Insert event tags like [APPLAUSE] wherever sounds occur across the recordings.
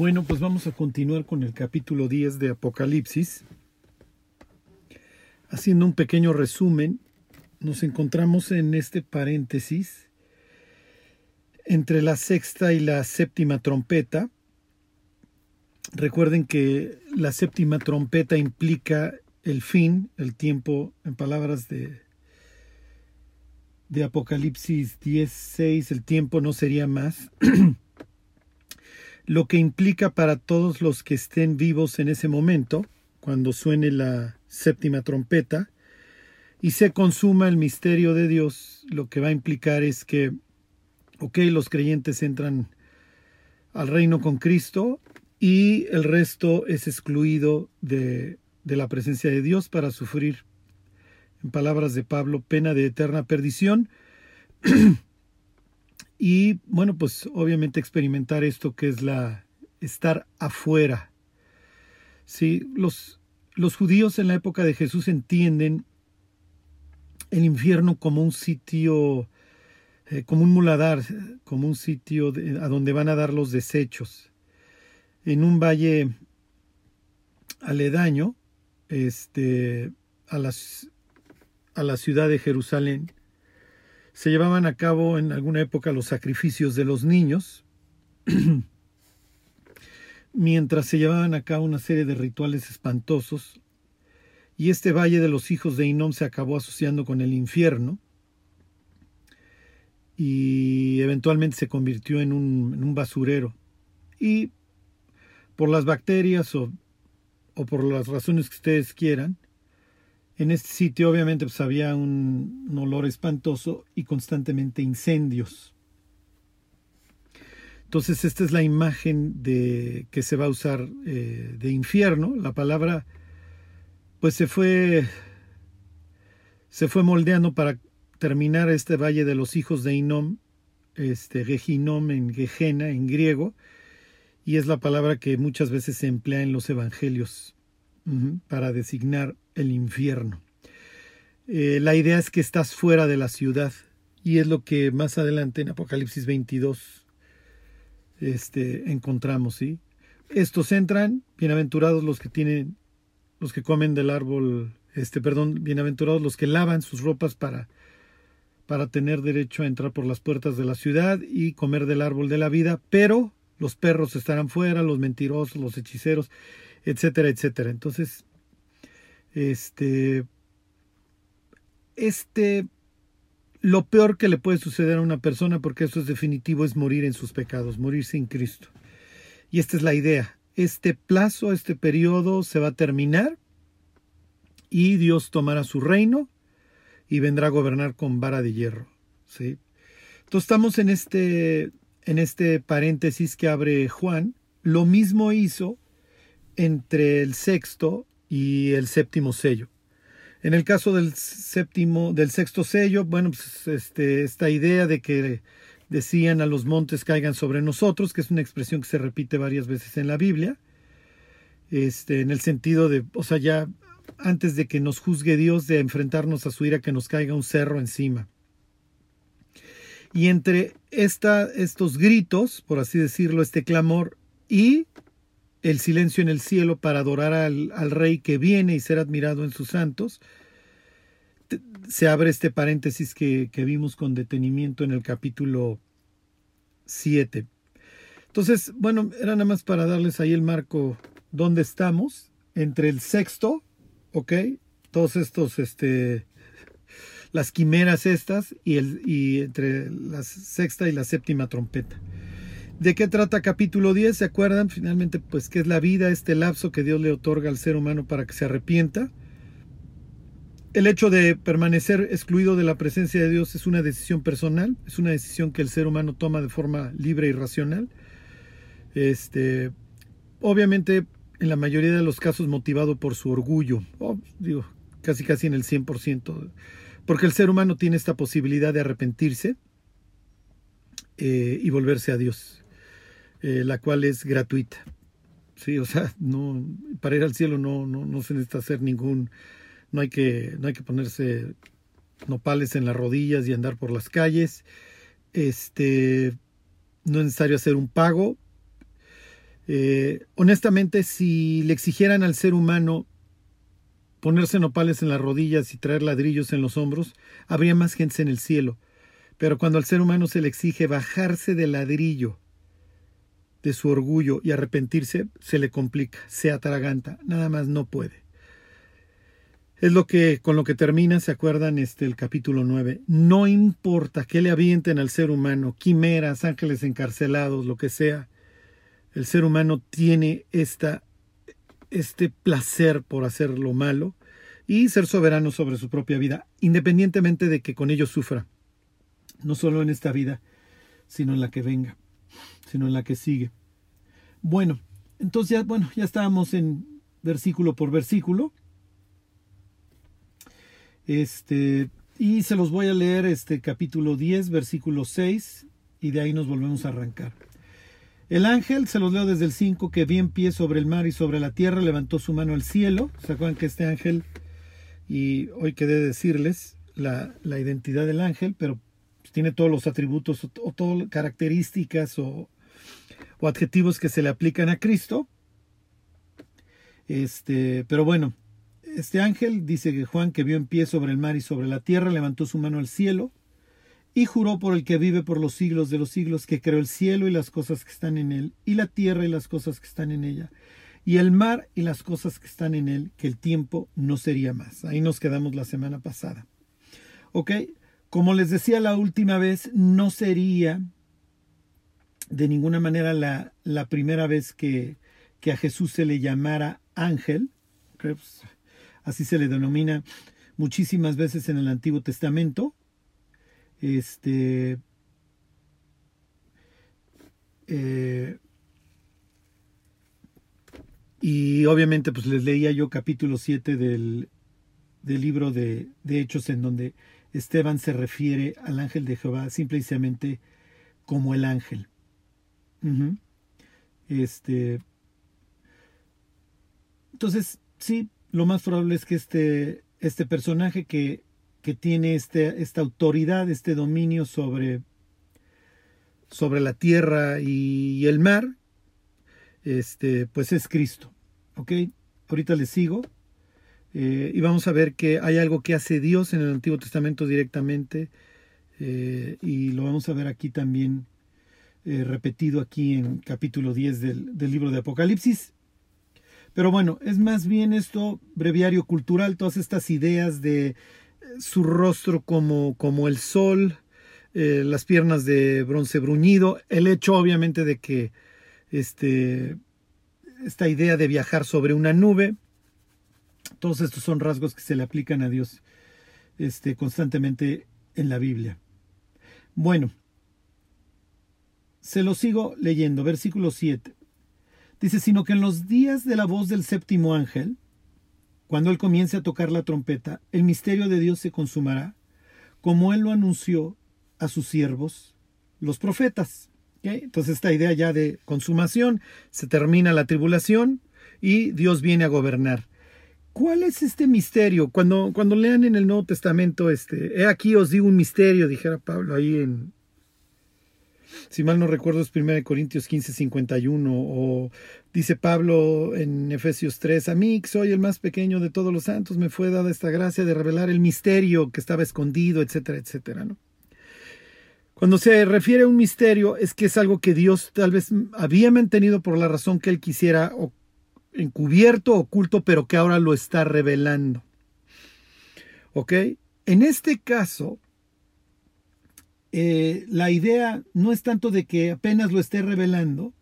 Bueno, pues vamos a continuar con el capítulo 10 de Apocalipsis. Haciendo un pequeño resumen, nos encontramos en este paréntesis entre la sexta y la séptima trompeta. Recuerden que la séptima trompeta implica el fin, el tiempo, en palabras de, de Apocalipsis 10.6, el tiempo no sería más. [CLEARS THROAT] lo que implica para todos los que estén vivos en ese momento, cuando suene la séptima trompeta, y se consuma el misterio de Dios, lo que va a implicar es que, ok, los creyentes entran al reino con Cristo y el resto es excluido de, de la presencia de Dios para sufrir, en palabras de Pablo, pena de eterna perdición. [CLEARS THROAT] Y bueno, pues obviamente experimentar esto que es la estar afuera. Sí, los, los judíos en la época de Jesús entienden el infierno como un sitio, eh, como un muladar, como un sitio a donde van a dar los desechos. En un valle aledaño, este, a, las, a la ciudad de Jerusalén, se llevaban a cabo en alguna época los sacrificios de los niños, [CLEARS THROAT] mientras se llevaban a cabo una serie de rituales espantosos, y este valle de los hijos de Inom se acabó asociando con el infierno, y eventualmente se convirtió en un, en un basurero. Y por las bacterias o, o por las razones que ustedes quieran, en este sitio obviamente pues, había un, olor espantoso y constantemente incendios. Entonces esta es la imagen de que se va a usar eh, de infierno. La palabra pues se fue se fue moldeando para terminar este valle de los hijos de Inom, este Gehinom en Gejena en griego, y es la palabra que muchas veces se emplea en los evangelios para designar el infierno. Eh, la idea es que estás fuera de la ciudad y es lo que más adelante en Apocalipsis 22 este, encontramos, ¿sí? Estos entran, bienaventurados los que tienen, los que comen del árbol, este, perdón, bienaventurados los que lavan sus ropas para, para tener derecho a entrar por las puertas de la ciudad y comer del árbol de la vida, pero los perros estarán fuera, los mentirosos, los hechiceros, etcétera, etcétera. Entonces, este, este, lo peor que le puede suceder a una persona, porque eso es definitivo, es morir en sus pecados, morir sin Cristo. Y esta es la idea. Este plazo, este periodo se va a terminar y Dios tomará su reino y vendrá a gobernar con vara de hierro. ¿sí? Entonces estamos en este, en este paréntesis que abre Juan. Lo mismo hizo entre el sexto y el séptimo sello. En el caso del séptimo, del sexto sello, bueno, pues este, esta idea de que decían a los montes caigan sobre nosotros, que es una expresión que se repite varias veces en la Biblia, este, en el sentido de, o sea, ya antes de que nos juzgue Dios, de enfrentarnos a su ira, que nos caiga un cerro encima. Y entre esta, estos gritos, por así decirlo, este clamor y el silencio en el cielo para adorar al, rey que viene y ser admirado en sus santos. Se abre este paréntesis que, que vimos con detenimiento en el capítulo 7. Entonces, bueno, era nada más para darles ahí el marco donde estamos, entre el sexto, ¿ok? Todos estos, este, las quimeras estas y, el, y entre la sexta y la séptima trompeta. ¿De qué trata capítulo 10? ¿Se acuerdan? Finalmente, pues, ¿qué es la vida? Este lapso que Dios le otorga al ser humano para que se arrepienta. El hecho de permanecer excluido de la presencia de Dios es una decisión personal, es una decisión que el ser humano toma de forma libre y racional. Este, obviamente, en la mayoría de los casos motivado por su orgullo, digo, casi casi en el 100%, porque el ser humano tiene esta posibilidad de arrepentirse eh, y volverse a Dios. Eh, la cual es gratuita. Sí, o sea, no, para ir al cielo no, no, no se necesita hacer ningún, no hay que, no hay que ponerse nopales en las rodillas y andar por las calles. Este, no es necesario hacer un pago. Eh, honestamente, si le exigieran al ser humano ponerse nopales en las rodillas y traer ladrillos en los hombros, habría más gente en el cielo. Pero cuando al ser humano se le exige bajarse del ladrillo de su orgullo y arrepentirse, se le complica, se atraganta, nada más no puede. Es lo que con lo que termina, se acuerdan este el capítulo 9. No importa que le avienten al ser humano, quimeras, ángeles encarcelados, lo que sea. El ser humano tiene esta este placer por hacer lo malo y ser soberano sobre su propia vida, independientemente de que con ello sufra, no solo en esta vida, sino en la que venga, sino en la que sigue. Bueno, entonces ya, bueno, ya estábamos en versículo por versículo. Este, y se los voy a leer este capítulo 10, versículo 6, y de ahí nos volvemos a arrancar. El ángel, se los leo desde el 5, que bien pie sobre el mar y sobre la tierra, levantó su mano al cielo. ¿Se acuerdan que este ángel, y hoy quedé decirles la, la identidad del ángel, pero tiene todos los atributos o, o todas características o, o, adjetivos que se le aplican a Cristo. Este, pero bueno, este ángel dice que Juan, que vio en pie sobre el mar y sobre la tierra, levantó su mano al cielo y juró por el que vive por los siglos de los siglos, que creó el cielo y las cosas que están en él, y la tierra y las cosas que están en ella, y el mar y las cosas que están en él, que el tiempo no sería más. Ahí nos quedamos la semana pasada. Ok, como les decía la última vez, no sería de ninguna manera la, la primera vez que, que, a Jesús se le llamara ángel, pues, así se le denomina muchísimas veces en el Antiguo Testamento, este. Eh, y obviamente, pues les leía yo capítulo 7 del, del libro de, de, Hechos, en donde Esteban se refiere al ángel de Jehová simplemente como el ángel. Este. Entonces, sí, lo más probable es que este, este personaje que que tiene este, esta autoridad, este dominio sobre, sobre la tierra y el mar, este, pues es Cristo. ¿Ok? Ahorita les sigo. Eh, y vamos a ver que hay algo que hace Dios en el Antiguo Testamento directamente. Eh, y lo vamos a ver aquí también eh, repetido aquí en capítulo 10 del, del libro de Apocalipsis. Pero bueno, es más bien esto breviario cultural, todas estas ideas de su rostro como, como el sol, eh, las piernas de bronce bruñido, el hecho obviamente de que este, esta idea de viajar sobre una nube, todos estos son rasgos que se le aplican a Dios este, constantemente en la Biblia. Bueno, se lo sigo leyendo, versículo 7. Dice, sino que en los días de la voz del séptimo ángel, cuando Él comience a tocar la trompeta, el misterio de Dios se consumará, como Él lo anunció a sus siervos, los profetas. Entonces esta idea ya de consumación, se termina la tribulación y Dios viene a gobernar. ¿Cuál es este misterio? Cuando, cuando lean en el Nuevo Testamento, este, he aquí os digo un misterio, dijera Pablo ahí en, si mal no recuerdo es 1 Corintios 15, 51, o dice Pablo en Efesios 3, a mí, soy el más pequeño de todos los santos, me fue dada esta gracia de revelar el misterio que estaba escondido, etcétera, etcétera, ¿no? Cuando se refiere a un misterio es que es algo que Dios tal vez había mantenido por la razón que él quisiera o encubierto, oculto, pero que ahora lo está revelando. ¿Ok? En este caso, eh, la idea no es tanto de que apenas lo esté revelando,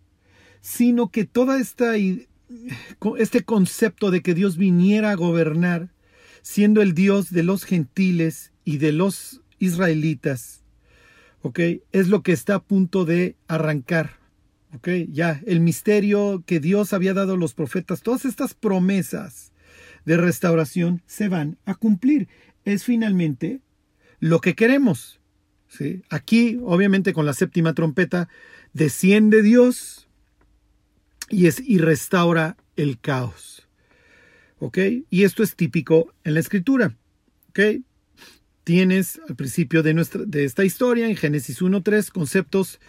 sino que toda esta este concepto de que Dios viniera a gobernar, siendo el Dios de los gentiles y de los israelitas, ¿ok? Es lo que está a punto de arrancar, ¿ok? Ya, el misterio que Dios había dado a los profetas, todas estas promesas de restauración se van a cumplir. Es finalmente lo que queremos. Aquí, obviamente, con la séptima trompeta, desciende Dios y, es, y restaura el caos. ¿Ok? Y esto es típico en la escritura. ¿Ok? Tienes al principio de, nuestra, de esta historia, en Génesis 1.3, conceptos,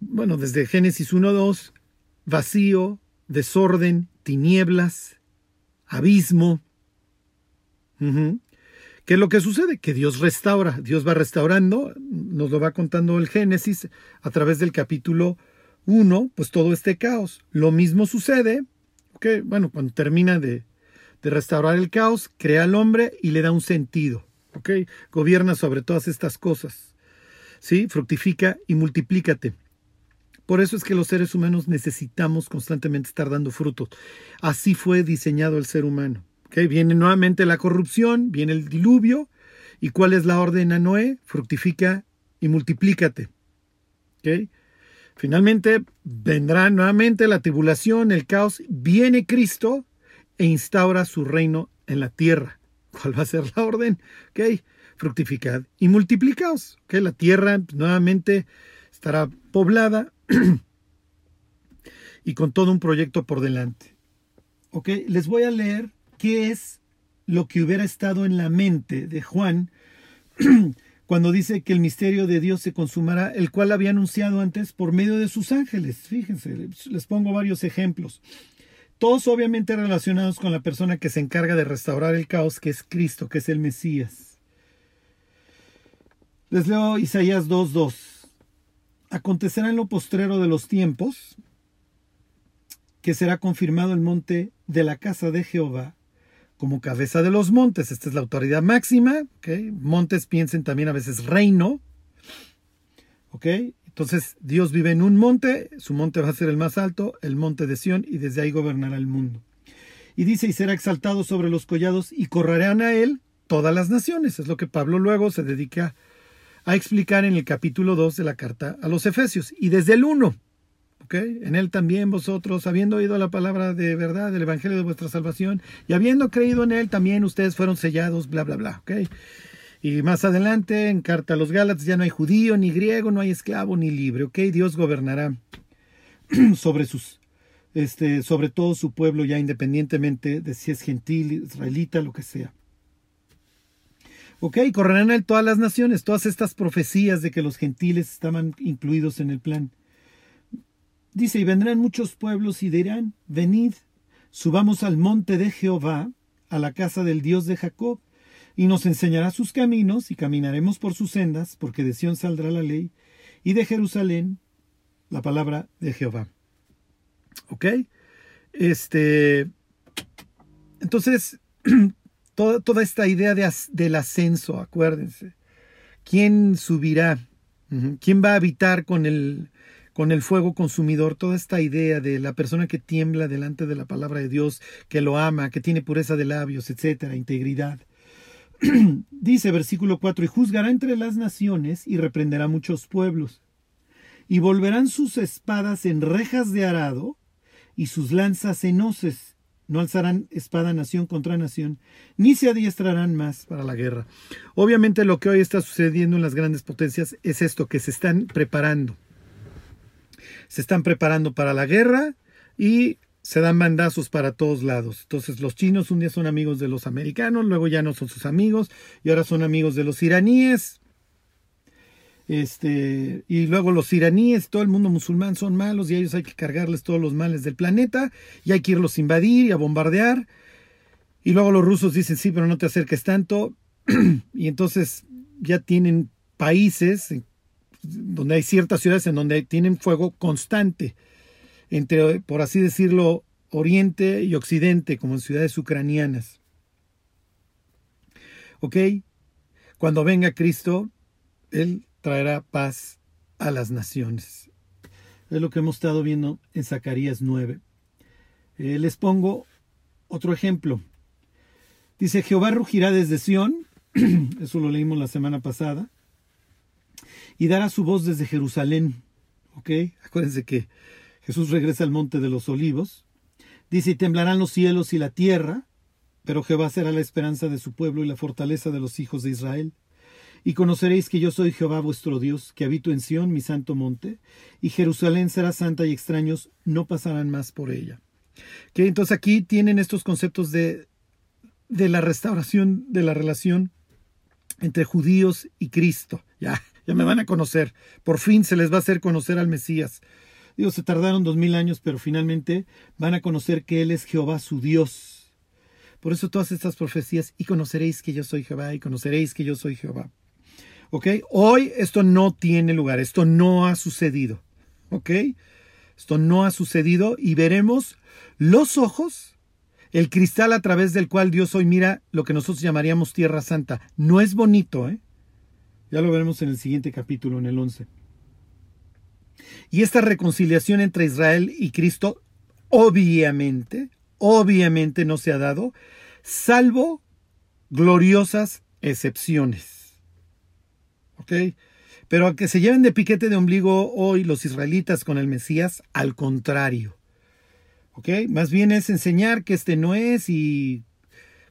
bueno, desde Génesis 1.2, vacío, desorden, tinieblas, abismo. ¿Qué es lo que sucede? Que Dios restaura, Dios va restaurando, nos lo va contando el Génesis a través del capítulo 1, pues todo este caos. Lo mismo sucede, que bueno, cuando termina de, de restaurar el caos, crea al hombre y le da un sentido, ¿ok? Gobierna sobre todas estas cosas, ¿sí? Fructifica y multiplícate. Por eso es que los seres humanos necesitamos constantemente estar dando frutos. Así fue diseñado el ser humano. Viene nuevamente la corrupción, viene el diluvio. ¿Y cuál es la orden a Noé? Fructifica y multiplícate. Finalmente vendrá nuevamente la tribulación, el caos. Viene Cristo e instaura su reino en la tierra. ¿Cuál va a ser la orden? Fructificad y multiplicaos. La tierra nuevamente estará poblada y con todo un proyecto por delante. ¿Ok? Les voy a leer qué es lo que hubiera estado en la mente de Juan [CLEARS THROAT] cuando dice que el misterio de Dios se consumará, el cual había anunciado antes por medio de sus ángeles. Fíjense, les pongo varios ejemplos. Todos obviamente relacionados con la persona que se encarga de restaurar el caos, que es Cristo, que es el Mesías. Les leo Isaías 2.2. Acontecerá en lo postrero de los tiempos que será confirmado el monte de la casa de Jehová como cabeza de los montes. Esta es la autoridad máxima. Montes piensen también a veces reino. Entonces Dios vive en un monte, su monte va a ser el más alto, el monte de Sión, y desde ahí gobernará el mundo. Y dice, y será exaltado sobre los collados, y correrán a él todas las naciones. Es lo que Pablo luego se dedica a explicar en el capítulo 2 de la carta a los Efesios. Y desde el 1, en él también vosotros, habiendo oído la palabra de verdad del Evangelio de vuestra salvación, y habiendo creído en él, también ustedes fueron sellados, bla, bla, bla. Y más adelante, en carta a los Gálatas, ya no hay judío, ni griego, no hay esclavo, ni libre. ¿ok? Dios gobernará [CLEARS THROAT] sobre sus este, sobre todo su pueblo, ya independientemente de si es gentil, israelita, lo que sea. Ok, correrán a él todas las naciones, todas estas profecías de que los gentiles estaban incluidos en el plan. Dice, y vendrán muchos pueblos y dirán, venid, subamos al monte de Jehová, a la casa del Dios de Jacob, y nos enseñará sus caminos, y caminaremos por sus sendas, porque de Sión saldrá la ley, y de Jerusalén la palabra de Jehová. ¿Ok? Este. Entonces, [CLEARS THROAT] toda, esta idea de, del ascenso, acuérdense. ¿Quién subirá? ¿Quién va a habitar con el, con el fuego consumidor, toda esta idea de la persona que tiembla delante de la palabra de Dios, que lo ama, que tiene pureza de labios, etcétera, integridad. [CLEARS THROAT] Dice versículo 4, y juzgará entre las naciones y reprenderá muchos pueblos, y volverán sus espadas en rejas de arado y sus lanzas en hoces. No alzarán espada nación contra nación, ni se adiestrarán más para la guerra. Obviamente lo que hoy está sucediendo en las grandes potencias es esto, que se están preparando se están preparando para la guerra y se dan bandazos para todos lados. Entonces los chinos un día son amigos de los americanos, luego ya no son sus amigos y ahora son amigos de los iraníes. Este, y luego los iraníes, todo el mundo musulmán son malos y ellos hay que cargarles todos los males del planeta y hay que irlos a invadir y a bombardear. Y luego los rusos dicen, sí, pero no te acerques tanto. [CLEARS THROAT] y entonces ya tienen países, donde hay ciertas ciudades en donde tienen fuego constante entre, por así decirlo, Oriente y Occidente, como en ciudades ucranianas. ¿Ok? Cuando venga Cristo, Él traerá paz a las naciones. Es lo que hemos estado viendo en Zacarías 9. Eh, les pongo otro ejemplo. Dice, Jehová rugirá desde Sión, [CLEARS THROAT] eso lo leímos la semana pasada, y dará su voz desde Jerusalén. ¿Ok? Acuérdense que Jesús regresa al monte de los olivos. Dice, y temblarán los cielos y la tierra, pero Jehová será la esperanza de su pueblo y la fortaleza de los hijos de Israel. Y conoceréis que yo soy Jehová vuestro Dios, que habito en Sión, mi santo monte, y Jerusalén será santa y extraños no pasarán más por ella. Que entonces aquí tienen estos conceptos de, de la restauración de la relación entre judíos y Cristo. [LAUGHS] Ya, ya me van a conocer. Por fin se les va a hacer conocer al Mesías. Digo, se tardaron dos mil años, pero finalmente van a conocer que Él es Jehová su Dios. Por eso todas estas profecías, y conoceréis que yo soy Jehová, y conoceréis que yo soy Jehová. Hoy esto no tiene lugar, esto no ha sucedido. Esto no ha sucedido y veremos los ojos, el cristal a través del cual Dios hoy mira lo que nosotros llamaríamos Tierra Santa. No es bonito, ¿eh? Ya lo veremos en el siguiente capítulo, en el 11. Y esta reconciliación entre Israel y Cristo, obviamente, obviamente no se ha dado, salvo gloriosas excepciones. ¿Ok? Pero a que se lleven de piquete de ombligo hoy los israelitas con el Mesías, al contrario. ¿Ok? Más bien es enseñar que este no es y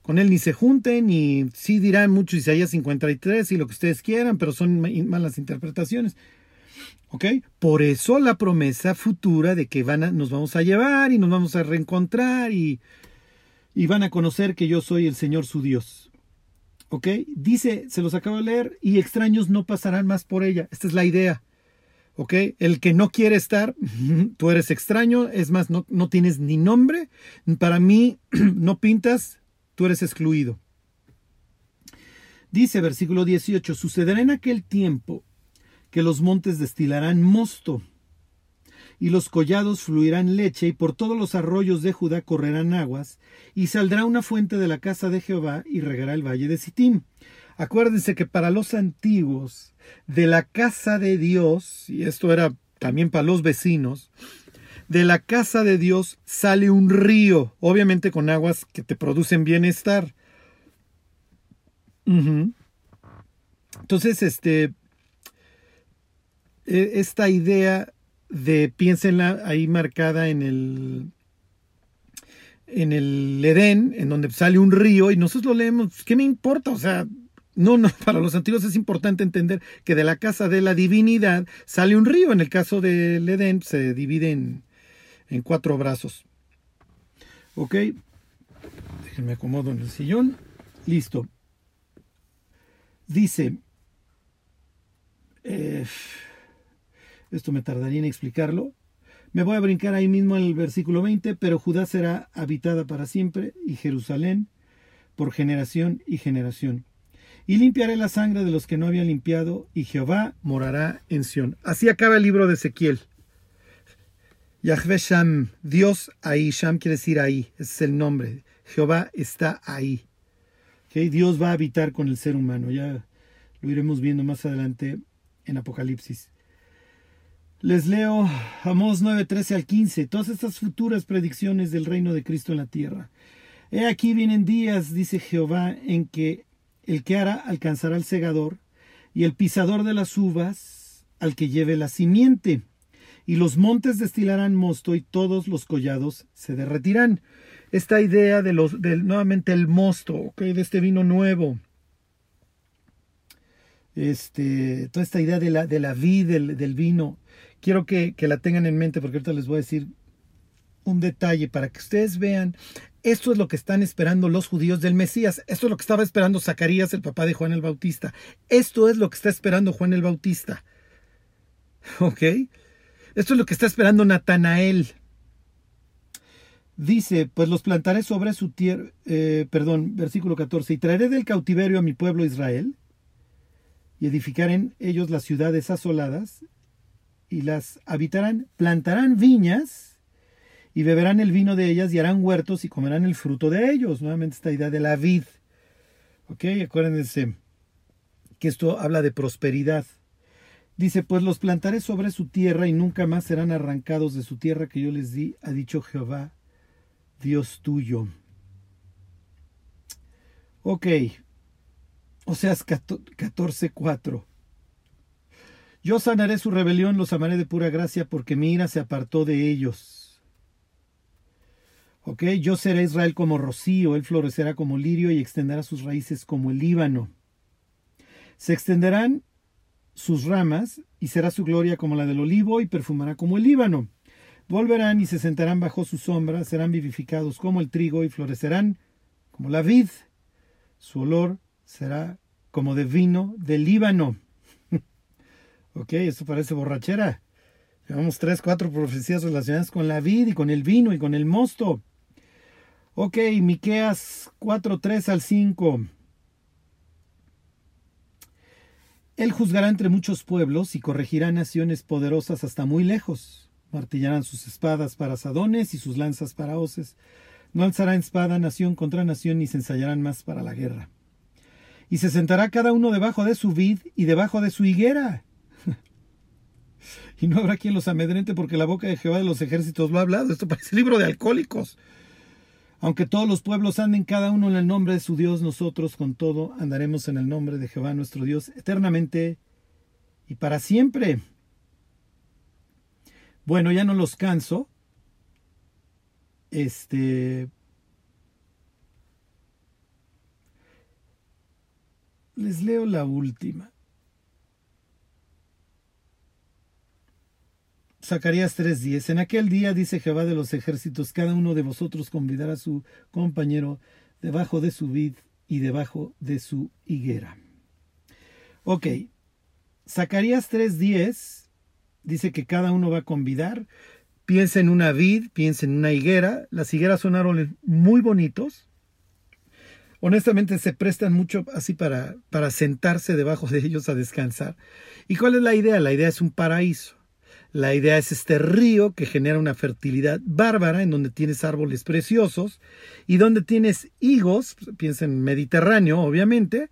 con él ni se junten y sí dirán mucho Isaías 53 y lo que ustedes quieran, pero son malas interpretaciones. ¿Ok? Por eso la promesa futura de que van nos vamos a llevar y nos vamos a reencontrar y, y van a conocer que yo soy el Señor su Dios. Dice, se los acabo de leer, y extraños no pasarán más por ella. Esta es la idea. ¿Ok? El que no quiere estar, [LAUGHS] tú eres extraño, es más, no, no tienes ni nombre. Para mí, [CLEARS THROAT] no pintas, tú eres excluido. Dice versículo 18, sucederá en aquel tiempo que los montes destilarán mosto y los collados fluirán leche, y por todos los arroyos de Judá correrán aguas, y saldrá una fuente de la casa de Jehová, y regará el valle de Sitín. Acuérdense que para los antiguos, de la casa de Dios, y esto era también para los vecinos, de la casa de Dios sale un río, obviamente con aguas que te producen bienestar. Entonces, este, e, esta idea de piénsenla ahí marcada en el en el Edén, en donde sale un río y nosotros lo leemos, pues, ¿qué me importa? O sea, no, no, [LAUGHS] para los antiguos es importante entender que de la casa de la divinidad sale un río. En el caso del Edén se divide en, en cuatro brazos. Ok, déjenme acomodo en el sillón. Listo. Dice, eh, esto me tardaría en explicarlo. Me voy a brincar ahí mismo el versículo 20, pero Judá será habitada para siempre y Jerusalén por generación y generación. Y limpiaré la sangre de los que no habían limpiado, y Jehová morará en Sión. Así acaba el libro de Ezequiel. Yahvé Sham, Dios ahí, Sham quiere decir ahí, ese es el nombre. Jehová está ahí. Dios va a habitar con el ser humano, ya lo iremos viendo más adelante en Apocalipsis. Les leo Amós 9, 13 al 15, todas estas futuras predicciones del reino de Cristo en la tierra. He aquí vienen días, dice Jehová, en que el que hará alcanzará al segador, y el pisador de las uvas al que lleve la simiente, y los montes destilarán mosto, y todos los collados se derretirán. Esta idea de los, del, nuevamente el mosto, de este vino nuevo, este, toda esta idea de la, de la vid, del, del vino, quiero que, la tengan en mente porque ahorita les voy a decir un detalle para que ustedes vean. Esto es lo que están esperando los judíos del Mesías. Esto es lo que estaba esperando Zacarías, el papá de Juan el Bautista. Esto es lo que está esperando Juan el Bautista. [LAUGHS] ¿Ok? Esto es lo que está esperando Natanael. Dice, pues los plantaré sobre su tierra, eh, perdón, versículo 14, y traeré del cautiverio a mi pueblo Israel, y edificaré ellos las ciudades asoladas, y las habitarán, plantarán viñas y beberán el vino de ellas y harán huertos y comerán el fruto de ellos. Nuevamente esta idea de la vid. ¿Ok? Acuérdense que esto habla de prosperidad. Dice, pues los plantaré sobre su tierra y nunca más serán arrancados de su tierra que yo les di, ha dicho Jehová, Dios tuyo. Ok. O sea, 14.4. Yo sanaré su rebelión, los amaré de pura gracia, porque mi ira se apartó de ellos. ¿Ok? Yo seré Israel como rocío, él florecerá como lirio y extenderá sus raíces como el Líbano. Se extenderán sus ramas y será su gloria como la del olivo y perfumará como el Líbano. Volverán y se sentarán bajo su sombra, serán vivificados como el trigo y florecerán como la vid. Su olor será como de vino del Líbano. Ok, esto parece borrachera. Llevamos tres, cuatro profecías relacionadas con la vid y con el vino y con el mosto. Ok, Miqueas 4, 3 al 5. Él juzgará entre muchos pueblos y corregirá naciones poderosas hasta muy lejos. Martillarán sus espadas para asadones y sus lanzas para hoces. No alzará espada nación contra nación ni se ensayarán más para la guerra. Y se sentará cada uno debajo de su vid y debajo de su higuera. [LAUGHS] y no habrá quien los amedrente porque la boca de Jehová de los ejércitos lo ha hablado. Esto parece libro de alcohólicos. Aunque todos los pueblos anden cada uno en el nombre de su Dios, nosotros con todo andaremos en el nombre de Jehová nuestro Dios eternamente y para siempre. Bueno, ya no los canso. Este. Les leo la última. Zacarías 3:10. En aquel día, dice Jehová de los ejércitos, cada uno de vosotros convidará a su compañero debajo de su vid y debajo de su higuera. Ok. Zacarías 3:10 dice que cada uno va a convidar. Piensa en una vid, piensa en una higuera. Las higueras son árboles muy bonitos. Honestamente se prestan mucho así para, para sentarse debajo de ellos a descansar. ¿Y cuál es la idea? La idea es un paraíso. La idea es este río que genera una fertilidad bárbara en donde tienes árboles preciosos y donde tienes higos, piensa en Mediterráneo obviamente,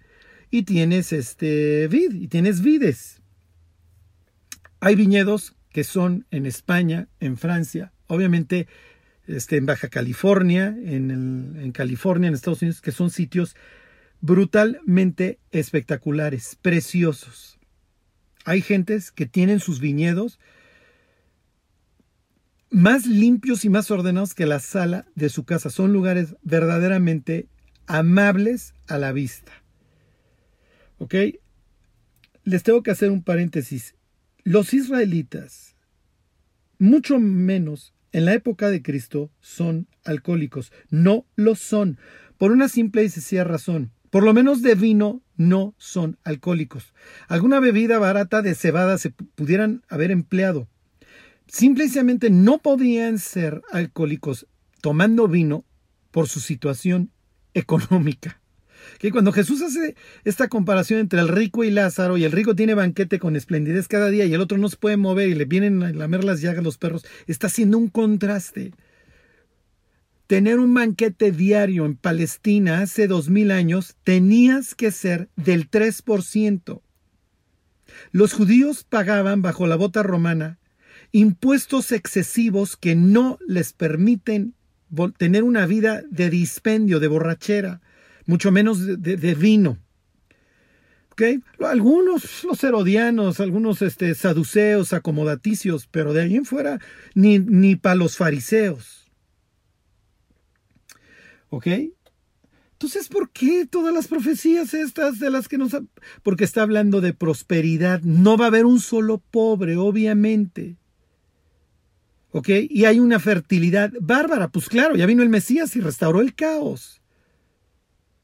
y tienes este vid y tienes vides. Hay viñedos que son en España, en Francia, obviamente este, en Baja California, en, en California, en Estados Unidos, que son sitios brutalmente espectaculares, preciosos. Hay gentes que tienen sus viñedos más limpios y más ordenados que la sala de su casa. Son lugares verdaderamente amables a la vista. ¿Ok? Les tengo que hacer un paréntesis. Los israelitas, mucho menos en la época de Cristo, son alcohólicos. No lo son. Por una simple y sencilla razón. Por lo menos de vino no son alcohólicos. Alguna bebida barata de cebada se pudieran haber empleado simplemente no podían ser alcohólicos tomando vino por su situación económica. Que cuando Jesús hace esta comparación entre el rico y Lázaro, y el rico tiene banquete con esplendidez cada día, y el otro no se puede mover y le vienen a lamer las llagas los perros, está haciendo un contraste. Tener un banquete diario en Palestina hace dos mil años tenías que ser del 3%. Los judíos pagaban bajo la bota romana impuestos excesivos que no les permiten tener una vida de dispendio, de borrachera, mucho menos de, vino. ¿Okay? Algunos, los herodianos, algunos este, saduceos, acomodaticios, pero de ahí en fuera, ni, ni para los fariseos. ¿Ok? Entonces, ¿por qué todas las profecías estas de las que nos... Porque está hablando de prosperidad. No va a haber un solo pobre, obviamente. Y hay una fertilidad bárbara. Pues claro, ya vino el Mesías y restauró el caos.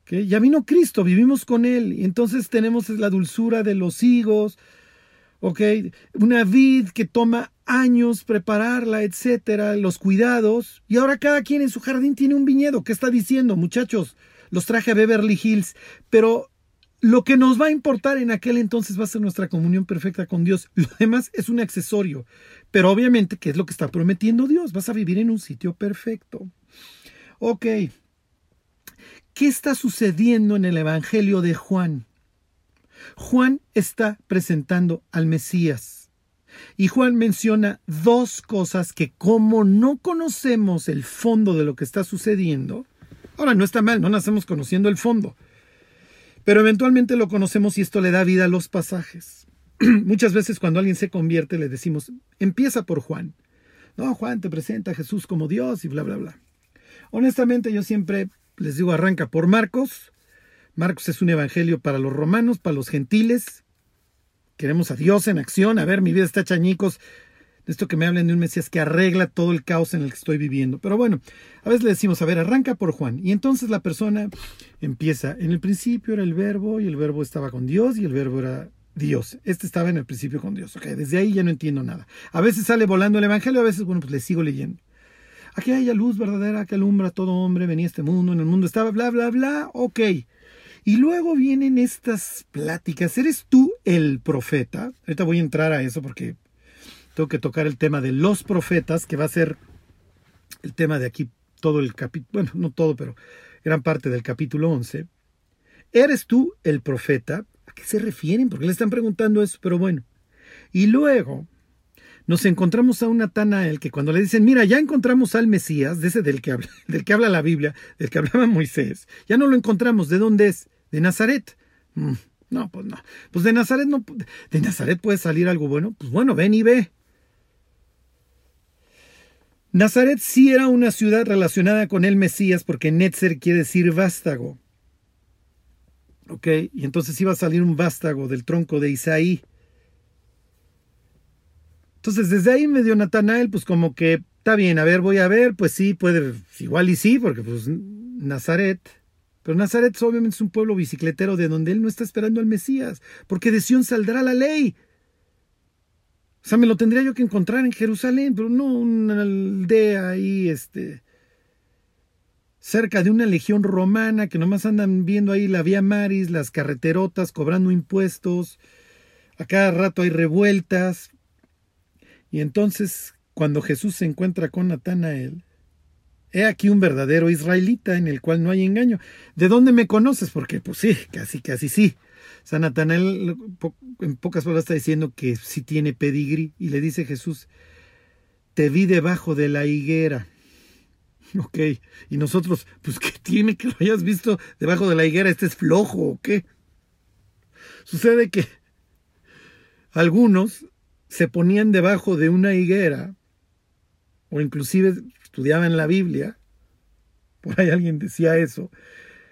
¿Ok? Ya vino Cristo, vivimos con Él. Y entonces tenemos la dulzura de los higos. ¿Ok? Una vid que toma años prepararla, etcétera, los cuidados. Y ahora cada quien en su jardín tiene un viñedo. ¿Qué está diciendo, muchachos? Los traje a Beverly Hills. Pero lo que nos va a importar en aquel entonces va a ser nuestra comunión perfecta con Dios. Lo demás es un accesorio. Pero obviamente, ¿qué es lo que está prometiendo Dios? Vas a vivir en un sitio perfecto. Ok. ¿Qué está sucediendo en el Evangelio de Juan? Juan está presentando al Mesías. Y Juan menciona dos cosas que como no conocemos el fondo de lo que está sucediendo, ahora no está mal, no nacemos conociendo el fondo, pero eventualmente lo conocemos y esto le da vida a los pasajes. [CLEARS THROAT] Muchas veces cuando alguien se convierte le decimos, empieza por Juan. No, Juan te presenta a Jesús como Dios y bla, bla, bla. Honestamente yo siempre les digo, arranca por Marcos. Marcos es un evangelio para los romanos, para los gentiles. Queremos a Dios en acción. A ver, mi vida está chañicos. Esto que me hablen de un Mesías que arregla todo el caos en el que estoy viviendo. Pero bueno, a veces le decimos, a ver, arranca por Juan. Y entonces la persona empieza, en el principio era el verbo y el verbo estaba con Dios y el verbo era Dios. Este estaba en el principio con Dios. Okay, desde ahí ya no entiendo nada. A veces sale volando el Evangelio, a veces, bueno, pues le sigo leyendo. Aquí hay luz verdadera que alumbra a todo hombre, venía este mundo, en el mundo estaba, bla, bla, bla, ok. Y luego vienen estas pláticas. ¿Eres tú el profeta? Ahorita voy a entrar a eso porque tengo que tocar el tema de los profetas, que va a ser el tema de aquí todo el capítulo, bueno, no todo, pero gran parte del capítulo 11. ¿Eres tú el profeta? ¿A qué se refieren? Porque le están preguntando eso, pero bueno. Y luego nos encontramos a un Natanael que cuando le dicen, mira, ya encontramos al Mesías, de ese del que habla, [LAUGHS] del que habla la Biblia, del que hablaba Moisés, ya no lo encontramos. ¿De dónde es? De Nazaret. Mm, no, pues no. Pues de Nazaret no. De Nazaret puede salir algo bueno. Pues bueno, ven y ve. Nazaret sí era una ciudad relacionada con el Mesías porque Netzer quiere decir vástago. ¿Ok? Y entonces iba a salir un vástago del tronco de Isaí. Entonces desde ahí me dio Natanael, pues como que está bien, a ver, voy a ver, pues sí, puede, igual y sí, porque pues Nazaret. Pero Nazaret obviamente es un pueblo bicicletero de donde él no está esperando al Mesías, porque de Sion saldrá la ley. O sea, me lo tendría yo que encontrar en Jerusalén, pero no una aldea ahí, este, cerca de una legión romana que nomás andan viendo ahí la vía Maris, las carreterotas, cobrando impuestos. A cada rato hay revueltas. Y entonces, cuando Jesús se encuentra con Natanael, he aquí un verdadero israelita en el cual no hay engaño. ¿De dónde me conoces? Porque, pues sí, casi, casi sí. San Natanael en pocas palabras está diciendo que sí tiene pedigrí y le dice Jesús, te vi debajo de la higuera. [LAUGHS] Ok, y nosotros, pues ¿qué tiene que lo hayas visto debajo de la higuera? ¿Este es flojo o qué? Sucede que algunos se ponían debajo de una higuera, o inclusive estudiaban la Biblia, por ahí alguien decía eso,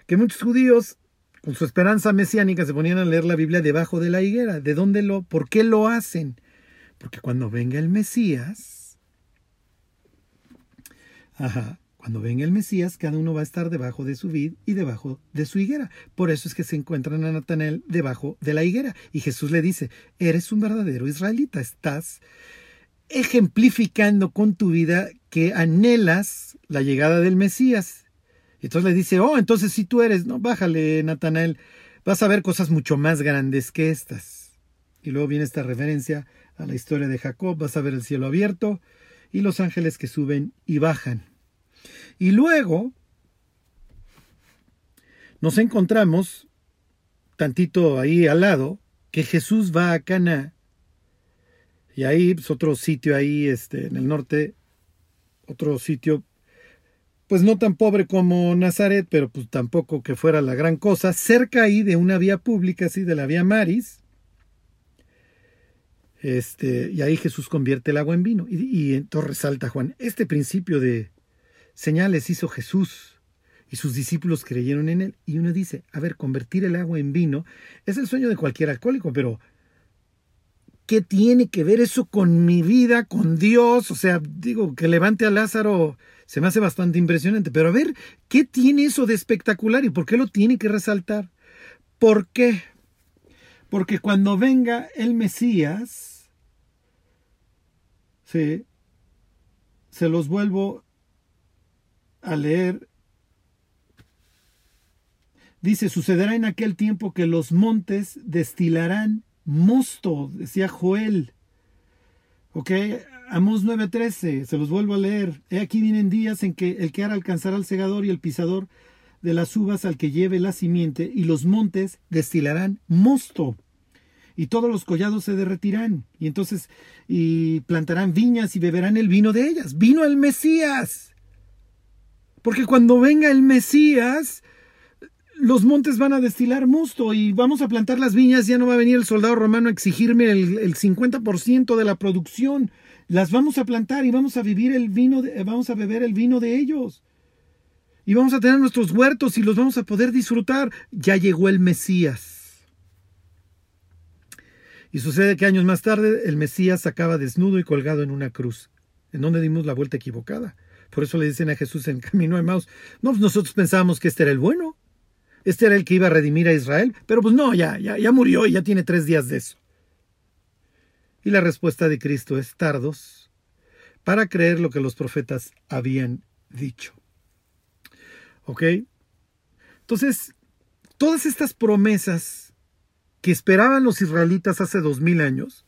que muchos judíos con su esperanza mesiánica se ponían a leer la Biblia debajo de la higuera. ¿De dónde lo, por qué lo hacen? Porque cuando venga el Mesías, ajá, cuando venga el Mesías, cada uno va a estar debajo de su vid y debajo de su higuera. Por eso es que se encuentran a Natanael debajo de la higuera. Y Jesús le dice, eres un verdadero israelita, estás ejemplificando con tu vida que anhelas la llegada del Mesías. Entonces le dice, oh, entonces si tú eres, no, bájale, Natanael, vas a ver cosas mucho más grandes que estas. Y luego viene esta referencia a la historia de Jacob, vas a ver el cielo abierto y los ángeles que suben y bajan. Y luego nos encontramos, tantito ahí al lado, que Jesús va a Cana. Y ahí, pues otro sitio ahí, este, en el norte, otro sitio pues no tan pobre como Nazaret, pero pues tampoco que fuera la gran cosa, cerca ahí de una vía pública, así de la vía Maris. Este, y ahí Jesús convierte el agua en vino. Y, y entonces resalta Juan, este principio de señales hizo Jesús y sus discípulos creyeron en él. Y uno dice, a ver, convertir el agua en vino es el sueño de cualquier alcohólico, pero ¿qué tiene que ver eso con mi vida, con Dios? O sea, digo, que levante a Lázaro se me hace bastante impresionante. Pero a ver, ¿qué tiene eso de espectacular y por qué lo tiene que resaltar? ¿Por qué? Porque cuando venga el Mesías, se los vuelvo a leer. Dice, sucederá en aquel tiempo que los montes destilarán mosto, decía Joel. ¿Ok? Amos 9:13, se los vuelvo a leer. He aquí vienen días en que el que hará alcanzará al segador y el pisador de las uvas al que lleve la simiente, y los montes destilarán mosto, y todos los collados se derretirán, y entonces y plantarán viñas y beberán el vino de ellas. Vino el Mesías. Porque cuando venga el Mesías, los montes van a destilar mosto y vamos a plantar las viñas, ya no va a venir el soldado romano a exigirme el, el 50% de la producción las vamos a plantar y vamos a vivir el vino, de, vamos a beber el vino de ellos. Y vamos a tener nuestros huertos y los vamos a poder disfrutar. Ya llegó el Mesías. Y sucede que años más tarde el Mesías acaba desnudo y colgado en una cruz, en donde dimos la vuelta equivocada. Por eso le dicen a Jesús en camino de Maus, no, pues nosotros pensábamos que este era el bueno. Este era el que iba a redimir a Israel, pero pues no, ya, ya, ya murió y ya tiene tres días de eso. Y la respuesta de Cristo es tardos para creer lo que los profetas habían dicho. ¿Ok? Entonces, todas estas promesas que esperaban los israelitas hace dos mil años,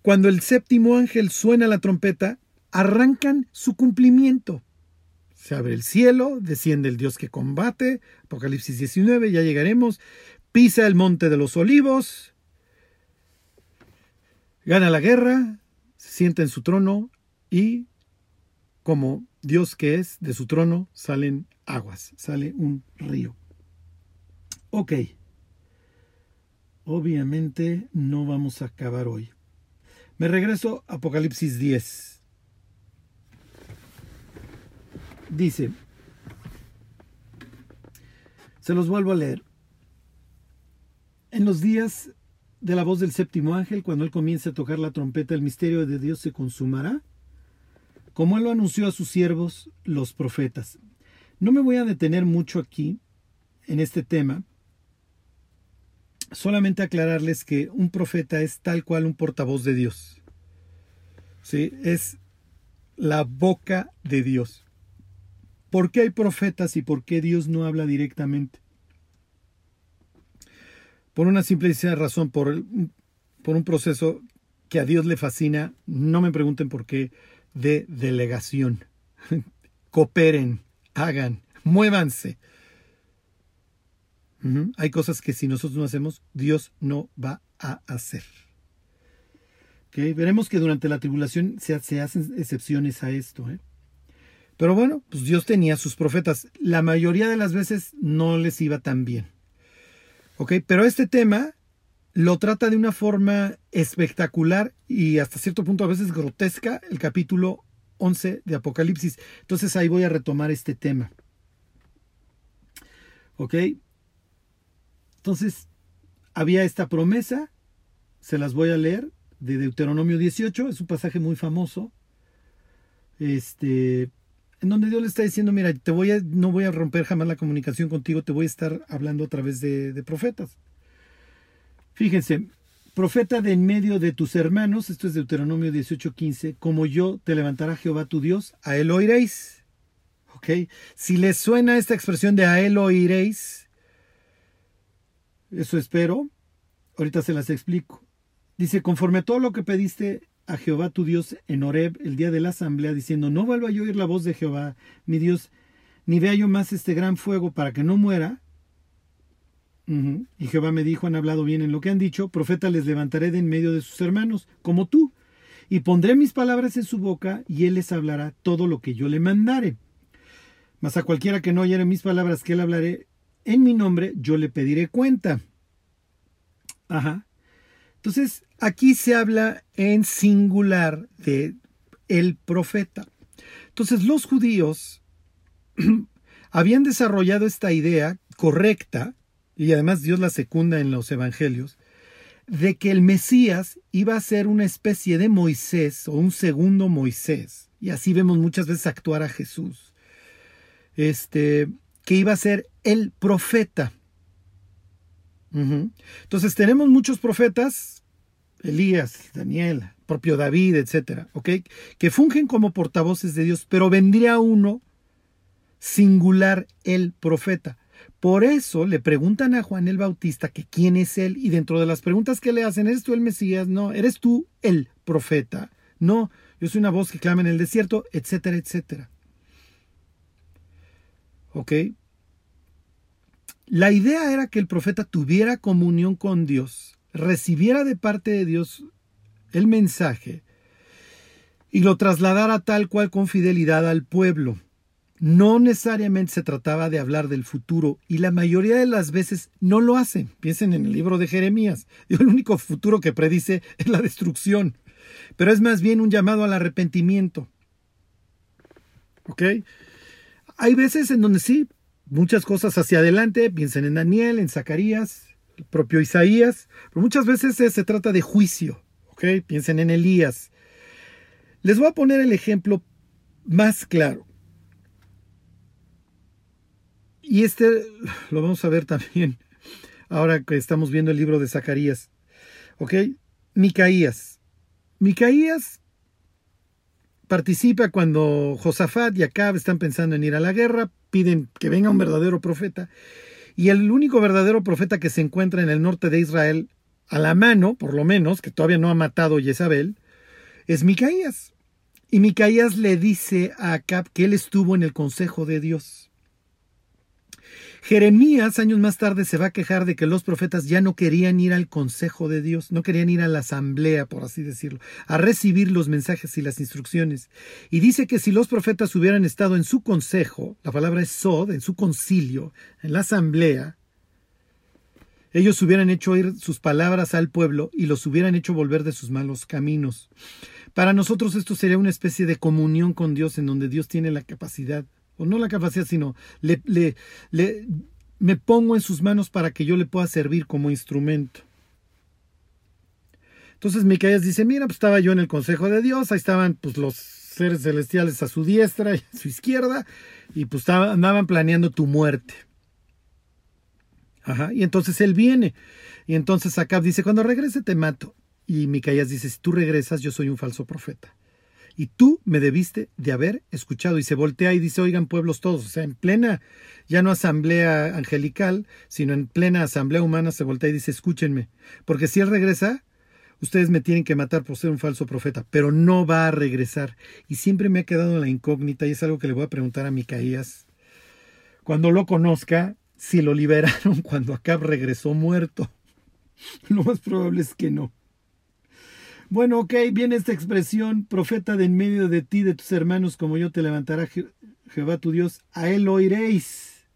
cuando el séptimo ángel suena la trompeta, arrancan su cumplimiento. Se abre el cielo, desciende el Dios que combate, Apocalipsis 19, ya llegaremos, pisa el monte de los olivos, gana la guerra, se sienta en su trono y como Dios que es, de su trono salen aguas, sale un río. Ok. Obviamente no vamos a acabar hoy. Me regreso a Apocalipsis 10. Dice, se los vuelvo a leer. En los días de la voz del séptimo ángel, cuando él comience a tocar la trompeta, el misterio de Dios se consumará, como él lo anunció a sus siervos, los profetas. No me voy a detener mucho aquí en este tema, solamente aclararles que un profeta es tal cual un portavoz de Dios. ¿Sí? Es la boca de Dios. ¿Por qué hay profetas y por qué Dios no habla directamente? Por una simple razón, por, por un proceso que a Dios le fascina, no me pregunten por qué, de delegación. [LAUGHS] Cooperen, hagan, muévanse. Hay cosas que si nosotros no hacemos, Dios no va a hacer. Veremos que durante la tribulación se, hacen excepciones a esto. ¿eh? Pero bueno, pues Dios tenía sus profetas. La mayoría de las veces no les iba tan bien. Pero este tema lo trata de una forma espectacular y hasta cierto punto a veces grotesca el capítulo 11 de Apocalipsis. Entonces ahí voy a retomar este tema. ¿Ok? Entonces, había esta promesa, se las voy a leer, de Deuteronomio 18, es un pasaje muy famoso, este, en donde Dios le está diciendo, mira, voy a, no voy a romper jamás la comunicación contigo, te voy a estar hablando a través de, de profetas. Fíjense, profeta de en medio de tus hermanos, esto es Deuteronomio 18:15, como yo te levantará Jehová tu Dios, a él oiréis. ¿Ok? Si les suena esta expresión de a él oiréis, eso espero, ahorita se las explico. Dice, conforme a todo lo que pediste a Jehová tu Dios en Horeb el día de la asamblea, diciendo, no vuelva yo a oír la voz de Jehová, mi Dios, ni vea yo más este gran fuego para que no muera, y Jehová me dijo, han hablado bien en lo que han dicho, profeta les levantaré de en medio de sus hermanos, como tú, y pondré mis palabras en su boca, y él les hablará todo lo que yo le mandare. Mas a cualquiera que no oyere mis palabras que él hablaré en mi nombre, yo le pediré cuenta. Ajá. Entonces, aquí se habla en singular de el profeta. Entonces, los judíos [CLEARS THROAT] habían desarrollado esta idea correcta y además Dios la secunda en los evangelios, de que el Mesías iba a ser una especie de Moisés o un segundo Moisés. Y así vemos muchas veces actuar a Jesús. Este, que iba a ser el profeta. Entonces tenemos muchos profetas, Elías, Daniel, propio David, etcétera, ¿ok? Que fungen como portavoces de Dios, pero vendría uno singular, el profeta. Por eso le preguntan a Juan el Bautista que quién es él y dentro de las preguntas que le hacen, ¿eres tú el Mesías? No, ¿eres tú el profeta? No, yo soy una voz que clama en el desierto, etcétera, etcétera. ¿Ok? La idea era que el profeta tuviera comunión con Dios, recibiera de parte de Dios el mensaje y lo trasladara tal cual con fidelidad al pueblo. No necesariamente se trataba de hablar del futuro y la mayoría de las veces no lo hacen. Piensen en el libro de Jeremías. El único futuro que predice es la destrucción. Pero es más bien un llamado al arrepentimiento. ¿Ok? Hay veces en donde sí, muchas cosas hacia adelante, piensen en Daniel, en Zacarías, el propio Isaías, pero muchas veces se trata de juicio. ¿Ok? Piensen en Elías. Les voy a poner el ejemplo más claro. y este lo vamos a ver también ahora que estamos viendo el libro de Zacarías. ¿Ok? Micaías. Micaías participa cuando Josafat y Acab están pensando en ir a la guerra, piden que venga un verdadero profeta. Y el único verdadero profeta que se encuentra en el norte de Israel, a la mano, por lo menos, que todavía no ha matado Jezabel, es Micaías. Y Micaías le dice a Acab que él estuvo en el consejo de Dios. Jeremías años más tarde se va a quejar de que los profetas ya no querían ir al consejo de Dios, no querían ir a la asamblea, por así decirlo, a recibir los mensajes y las instrucciones. Y dice que si los profetas hubieran estado en su consejo, la palabra es sod, en su concilio, en la asamblea, ellos hubieran hecho oír sus palabras al pueblo y los hubieran hecho volver de sus malos caminos. Para nosotros esto sería una especie de comunión con Dios en donde Dios tiene la capacidad no la capacidad, sino le, le, le, me pongo en sus manos para que yo le pueda servir como instrumento. Entonces Micaías dice, mira, pues estaba yo en el consejo de Dios, ahí estaban pues los seres celestiales a su diestra y a su izquierda, y pues andaban planeando tu muerte. Ajá, y entonces él viene, y entonces Acab dice, cuando regrese te mato. Y Micaías dice, si tú regresas, yo soy un falso profeta y tú me debiste de haber escuchado. Y se voltea y dice, oigan pueblos todos, o sea, en plena, ya no asamblea angelical, sino en plena asamblea humana se voltea y dice, escúchenme, porque si él regresa, ustedes me tienen que matar por ser un falso profeta, pero no va a regresar. Y siempre me ha quedado la incógnita, y es algo que le voy a preguntar a Micaías, cuando lo conozca, si lo liberaron [LAUGHS] cuando Acab regresó muerto. Lo más probable es que no. Bueno, ok, viene esta expresión, profeta de en medio de ti, de tus hermanos, como yo te levantará Jehová tu Dios, a él oiréis.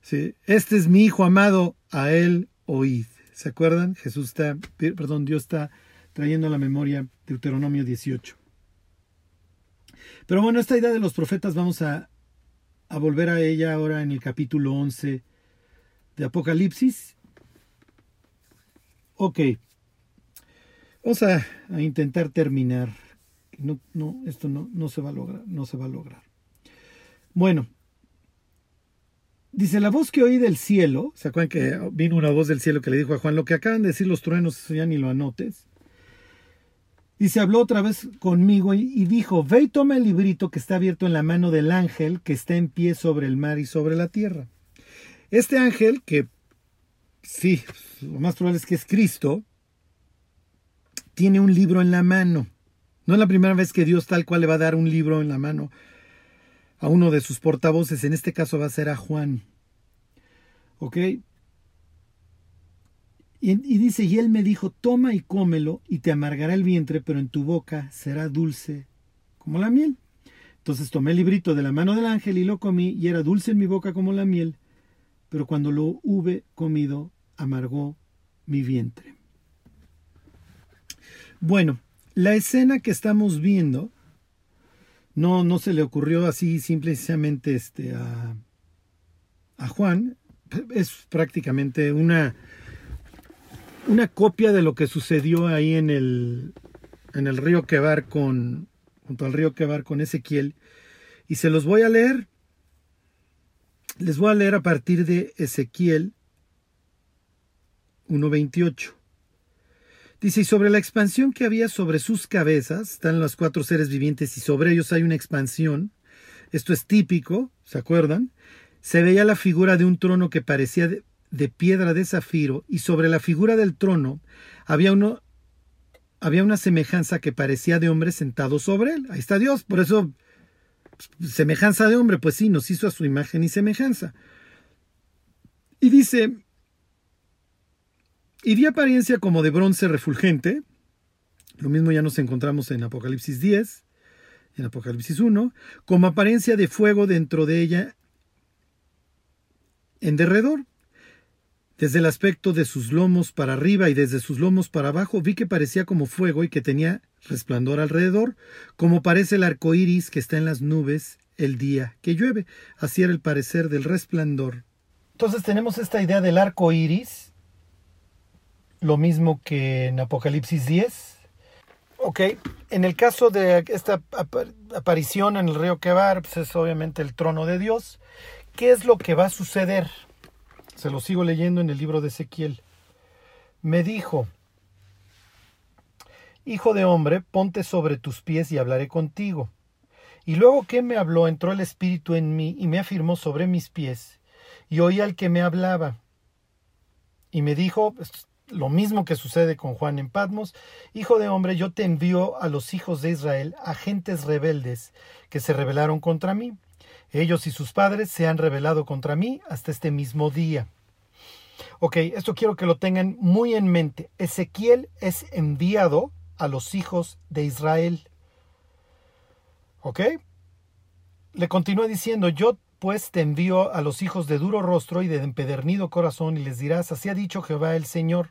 Sí, este es mi hijo amado, a él oíd. ¿Se acuerdan? Jesús está, perdón, Dios está trayendo a la memoria Deuteronomio 18. Pero bueno, esta idea de los profetas vamos a, a volver a ella ahora en el capítulo 11 de Apocalipsis. Ok, Vamos a, intentar terminar. No, no, esto no, no, se va a lograr, no se va a lograr. Bueno, dice la voz que oí del cielo, ¿se acuerdan que vino una voz del cielo que le dijo a Juan, lo que acaban de decir los truenos, ya ni lo anotes? Dice, habló otra vez conmigo y, y dijo, ve y toma el librito que está abierto en la mano del ángel que está en pie sobre el mar y sobre la tierra. Este ángel, que sí, lo más probable es que es Cristo, tiene un libro en la mano. No es la primera vez que Dios tal cual le va a dar un libro en la mano a uno de sus portavoces. En este caso va a ser a Juan. ¿Ok? Y, y, dice, y él me dijo, toma y cómelo y te amargará el vientre, pero en tu boca será dulce como la miel. Entonces tomé el librito de la mano del ángel y lo comí y era dulce en mi boca como la miel, pero cuando lo hube comido, amargó mi vientre. Bueno, la escena que estamos viendo no, no se le ocurrió así simplemente este, a, a Juan. Es prácticamente una, una copia de lo que sucedió ahí en el, en el río Quebar con, junto al río Quebar con Ezequiel. Y se los voy a leer. Les voy a leer a partir de Ezequiel 1.28. Dice, y sobre la expansión que había sobre sus cabezas, están los cuatro seres vivientes y sobre ellos hay una expansión. Esto es típico, ¿se acuerdan? Se veía la figura de un trono que parecía de, piedra de zafiro y sobre la figura del trono había uno había una semejanza que parecía de hombre sentado sobre él. Ahí está Dios, por eso semejanza de hombre, pues sí, nos hizo a su imagen y semejanza. Y dice, y di apariencia como de bronce refulgente. Lo mismo ya nos encontramos en Apocalipsis 10, en Apocalipsis 1, como apariencia de fuego dentro de ella en derredor. Desde el aspecto de sus lomos para arriba y desde sus lomos para abajo vi que parecía como fuego y que tenía resplandor alrededor, como parece el arco iris que está en las nubes el día que llueve. Así era el parecer del resplandor. Entonces tenemos esta idea del arco iris, lo mismo que en Apocalipsis 10. Ok, en el caso de esta aparición en el río Quebar, pues es obviamente el trono de Dios, ¿qué es lo que va a suceder? Se lo sigo leyendo en el libro de Ezequiel. Me dijo, Hijo de hombre, ponte sobre tus pies y hablaré contigo. Y luego que me habló, entró el Espíritu en mí y me afirmó sobre mis pies, y oí al que me hablaba. Y me dijo, lo mismo que sucede con Juan en Patmos, Hijo de hombre, yo te envío a los hijos de Israel, agentes rebeldes, que se rebelaron contra mí. Ellos y sus padres se han rebelado contra mí hasta este mismo día. Ok, esto quiero que lo tengan muy en mente. Ezequiel es enviado a los hijos de Israel. ¿Ok? Le continúa diciendo, yo pues te envío a los hijos de duro rostro y de empedernido corazón y les dirás, así ha dicho Jehová el Señor.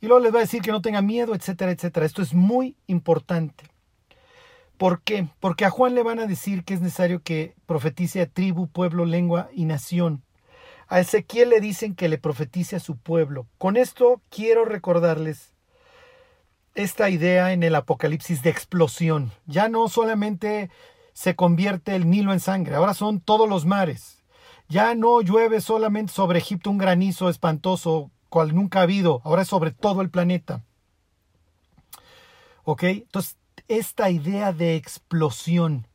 Y luego les va a decir que no tenga miedo, etcétera, etcétera. Esto es muy importante. ¿Por qué? Porque a Juan le van a decir que es necesario que profetice a tribu, pueblo, lengua y nación. A Ezequiel le dicen que le profetice a su pueblo. Con esto quiero recordarles esta idea en el Apocalipsis de explosión. Ya no solamente se convierte el Nilo en sangre, ahora son todos los mares. Ya no llueve solamente sobre Egipto un granizo espantoso cual nunca ha habido, ahora es sobre todo el planeta. ¿Ok? Entonces, esta idea de explosión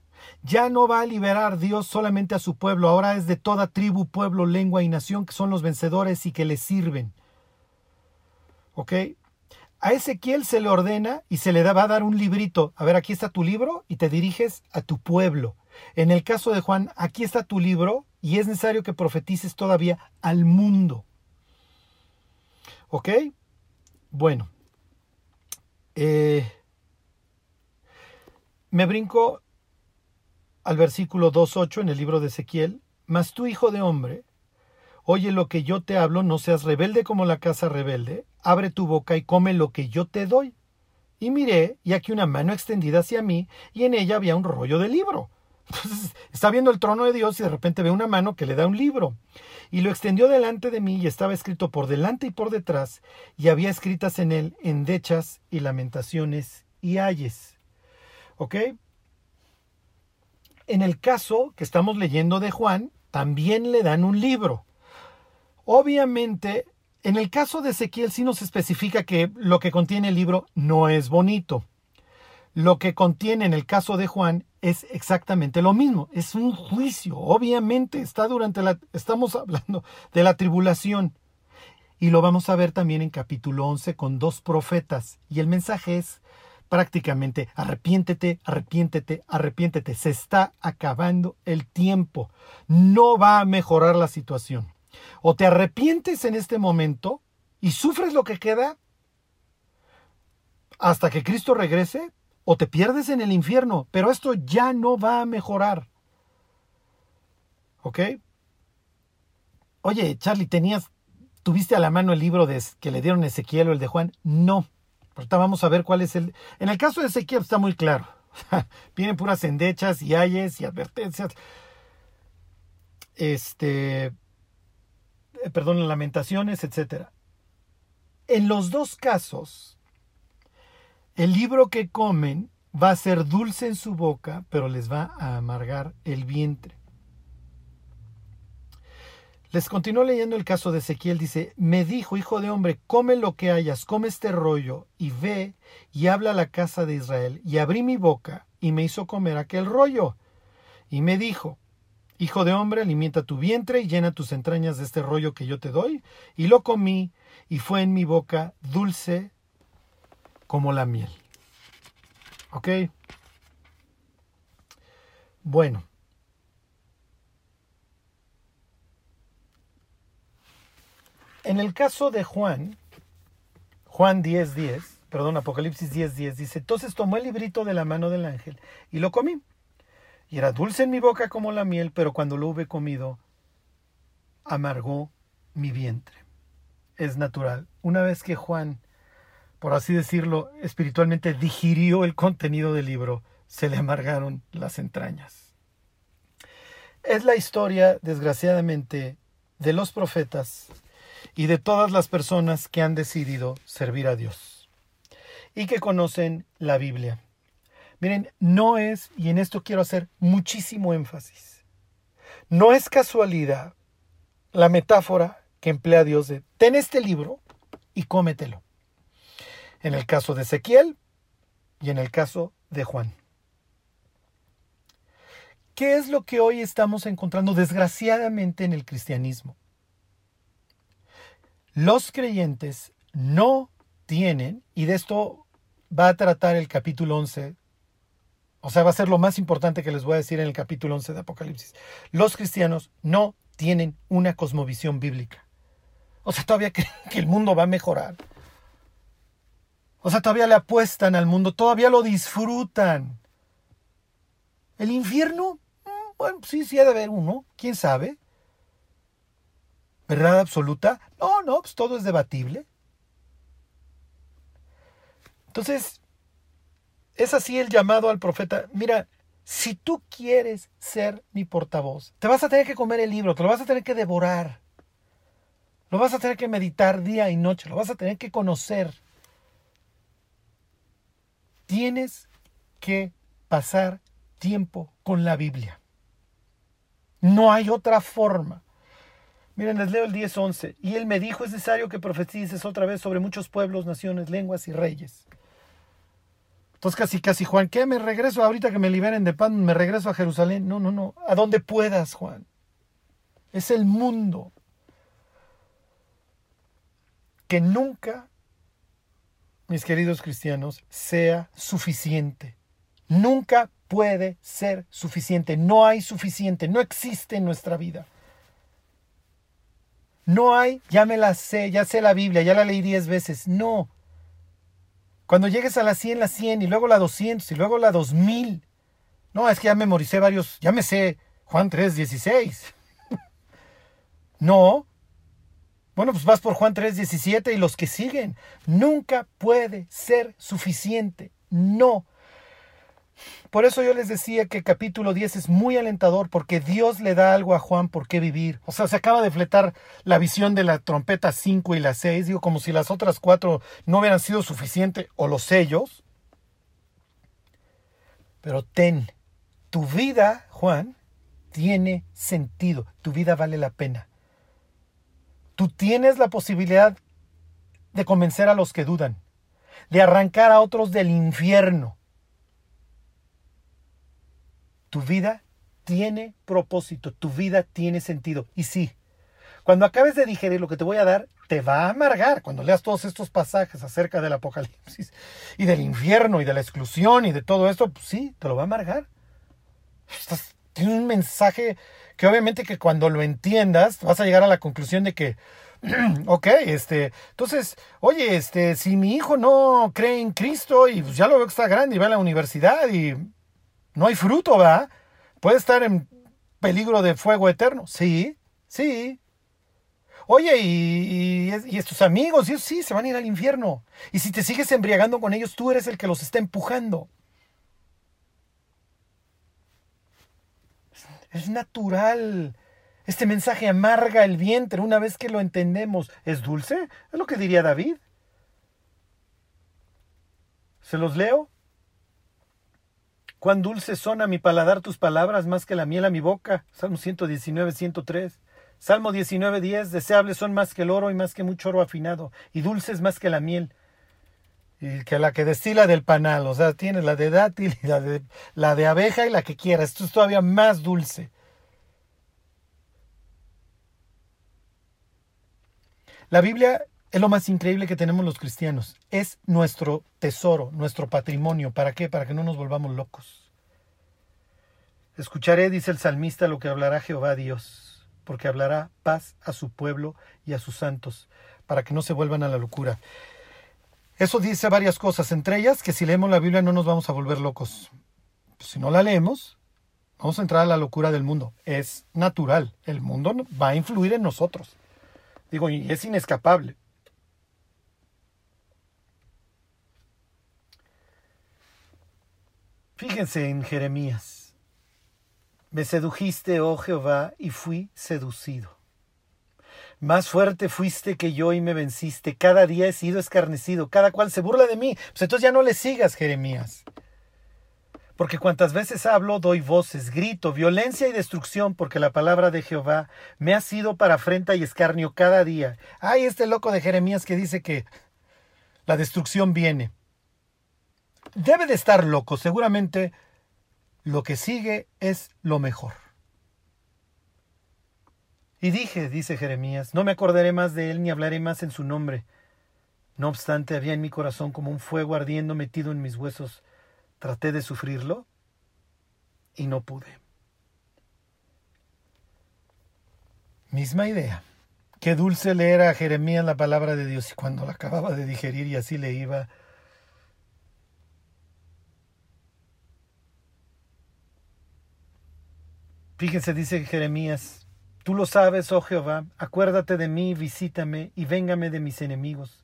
ya no va a liberar Dios solamente a su pueblo, ahora es de toda tribu, pueblo, lengua y nación que son los vencedores y que le sirven. ¿Ok? A Ezequiel se le ordena y se le va a dar un librito. A ver, aquí está tu libro y te diriges a tu pueblo. En el caso de Juan, aquí está tu libro y es necesario que profetices todavía al mundo. ¿Ok? Bueno. Eh, me brinco al versículo 2.8 en el libro de Ezequiel. Mas tú, hijo de hombre, oye lo que yo te hablo, no seas rebelde como la casa rebelde, abre tu boca y come lo que yo te doy. Y miré, y aquí una mano extendida hacia mí, y en ella había un rollo de libro. Entonces, está viendo el trono de Dios y de repente ve una mano que le da un libro. Y lo extendió delante de mí y estaba escrito por delante y por detrás, y había escritas en él endechas y lamentaciones y ayes. ¿Ok? En el caso que estamos leyendo de Juan, también le dan un libro. Obviamente, en el caso de Ezequiel sí nos especifica que lo que contiene el libro no es bonito. Lo que contiene en el caso de Juan es exactamente lo mismo. Es un juicio. Obviamente está durante la estamos hablando de la tribulación. Y lo vamos a ver también en capítulo 11 con dos profetas. Y el mensaje es prácticamente arrepiéntete, arrepiéntete, arrepiéntete. Se está acabando el tiempo. No va a mejorar la situación. O te arrepientes en este momento y sufres lo que queda hasta que Cristo regrese, o te pierdes en el infierno, pero esto ya no va a mejorar. ¿Ok? Oye, Charlie, ¿tenías, tuviste a la mano el libro que le dieron Ezequiel o el de Juan? No. Ahorita vamos a ver cuál es el... En el caso de Ezequiel está muy claro. [LAUGHS] Vienen puras endechas y ayes y advertencias. Este, eh, perdón, lamentaciones, etc. En los dos casos, el libro que comen va a ser dulce en su boca, pero les va a amargar el vientre. Les continúo leyendo el caso de Ezequiel. Dice, me dijo, hijo de hombre, come lo que hayas, come este rollo, y ve y habla a la casa de Israel. Y abrí mi boca y me hizo comer aquel rollo. Y me dijo, Hijo de hombre, alimenta tu vientre y llena tus entrañas de este rollo que yo te doy. Y lo comí y fue en mi boca dulce como la miel. ¿Ok? Bueno. En el caso de Juan, Juan 10.10, 10, perdón, Apocalipsis 10.10, 10, dice, entonces tomó el librito de la mano del ángel y lo comí y era dulce en mi boca como la miel, pero cuando lo hube comido, amargó mi vientre. Es natural. Una vez que Juan, por así decirlo, espiritualmente digirió el contenido del libro, se le amargaron las entrañas. Es la historia, desgraciadamente, de los profetas y de todas las personas que han decidido servir a Dios y que conocen la Biblia. Miren, no es, y en esto quiero hacer muchísimo énfasis, No es casualidad la metáfora que emplea Dios de ten este libro y cómetelo. En el caso de Ezequiel y en el caso de Juan. ¿Qué es lo que hoy estamos encontrando desgraciadamente en el cristianismo? Los creyentes no tienen, y de esto va a tratar el capítulo 11, o sea, va a ser lo más importante que les voy a decir en el capítulo 11 de Apocalipsis. Los cristianos no tienen una cosmovisión bíblica. O sea, todavía [LAUGHS] creen que el mundo va a mejorar. O sea, todavía le apuestan al mundo, todavía lo disfrutan. El infierno, mm, bueno, sí, sí ha de haber uno, quién sabe. ¿Verdad absoluta? No, no, pues todo es debatible. Entonces, es así el llamado al profeta. Mira, si tú quieres ser mi portavoz, te vas a tener que comer el libro, te lo vas a tener que devorar. Lo vas a tener que meditar día y noche, lo vas a tener que conocer. Tienes que pasar tiempo con la Biblia. No hay otra forma. Miren, les leo el 10.11. Y él me dijo, es necesario que profetices otra vez sobre muchos pueblos, naciones, lenguas y reyes. Entonces casi, casi, Juan, ¿qué? ¿Me regreso ahorita que me liberen de pan? ¿Me regreso a Jerusalén? No, no, no. A donde puedas, Juan. Es el mundo. Que nunca, mis queridos cristianos, sea suficiente. Nunca puede ser suficiente. No hay suficiente. No existe en nuestra vida. No hay, ya me la sé, ya sé la Biblia, ya la leí diez veces. No. Cuando llegues a la 100, la 100 y luego la 200 y luego la 2000. No, es que ya memoricé varios, ya me sé Juan 3, 16. [LAUGHS] no. Bueno, pues vas por Juan 3, 17 y los que siguen. Nunca puede ser suficiente. No. Por eso yo les decía que el capítulo 10 es muy alentador porque Dios le da algo a Juan por qué vivir. O sea, se acaba de fletar la visión de la trompeta 5 y la 6, digo, como si las otras cuatro no hubieran sido suficientes o los sellos. Pero ten, tu vida, Juan, tiene sentido, tu vida vale la pena. Tú tienes la posibilidad de convencer a los que dudan, de arrancar a otros del infierno tu vida tiene propósito, tu vida tiene sentido. Y sí, cuando acabes de digerir lo que te voy a dar, te va a amargar cuando leas todos estos pasajes acerca del apocalipsis y del infierno y de la exclusión y de todo esto, pues sí, te lo va a amargar. tiene un mensaje que obviamente que cuando lo entiendas vas a llegar a la conclusión de que [CLEARS THROAT] ok, este, entonces, oye, este, si mi hijo no cree en Cristo y pues ya lo veo que está grande y va a la universidad y no hay fruto, ¿verdad? Puede estar en peligro de fuego eterno. Sí, sí. Oye, y, estos amigos, ellos sí, se van a ir al infierno. Y si te sigues embriagando con ellos, tú eres el que los está empujando. Es natural. Este mensaje amarga el vientre una vez que lo entendemos. ¿Es dulce? Es lo que diría David. ¿Se los leo? Cuán dulces son a mi paladar tus palabras más que la miel a mi boca. Salmo 119, 103. Salmo 19, 10. Deseables son más que el oro y más que mucho oro afinado, y dulces más que la miel. Y que la que destila del panal, o sea, tiene la de dátil y la de, la de abeja y la que quiera. Esto es todavía más dulce. La Biblia es lo más increíble que tenemos los cristianos. Es nuestro tesoro, nuestro patrimonio. ¿Para qué? Para que no nos volvamos locos. Escucharé, dice el salmista, lo que hablará Jehová Dios, porque hablará paz a su pueblo y a sus santos, para que no se vuelvan a la locura. Eso dice varias cosas, entre ellas que si leemos la Biblia no nos vamos a volver locos. si no la leemos, vamos a entrar a la locura del mundo. Es natural, el mundo va a influir en nosotros. Digo, y es inescapable. Fíjense en Jeremías. Me sedujiste, oh Jehová, y fui seducido. Más fuerte fuiste que yo y me venciste. Cada día he sido escarnecido. Cada cual se burla de mí. Pues entonces ya no le sigas, Jeremías. Porque cuantas veces hablo, doy voces, grito, violencia y destrucción, porque la palabra de Jehová me ha sido para afrenta y escarnio cada día. Ay, este loco de Jeremías que dice que la destrucción viene. Debe de estar loco, seguramente lo que sigue es lo mejor. Y dije, dice Jeremías, no me acordaré más de él ni hablaré más en su nombre. No obstante, había en mi corazón como un fuego ardiendo metido en mis huesos Traté de sufrirlo y no pude. Misma idea. Qué dulce leer a Jeremías la palabra de Dios y cuando la acababa de digerir y así le iba. Fíjense, dice Jeremías, tú lo sabes, oh Jehová, acuérdate de mí, visítame y véngame de mis enemigos.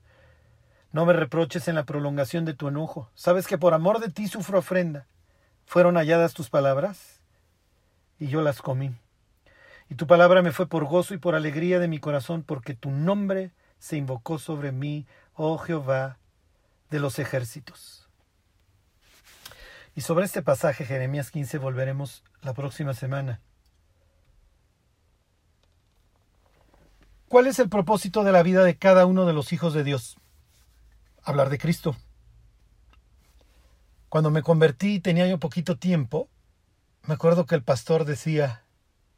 No me reproches en la prolongación de tu enojo. Sabes que por amor de ti sufro ofrenda. ¿Fueron halladas tus palabras? Y yo las comí. Y tu palabra me fue por gozo y por alegría de mi corazón, porque tu nombre se invocó sobre mí, oh Jehová de los ejércitos. Y sobre este pasaje, Jeremías 15, volveremos la próxima semana. ¿Cuál es el propósito de la vida de cada uno de los hijos de Dios? hablar de Cristo. Cuando me convertí y tenía yo poquito tiempo, me acuerdo que el pastor decía,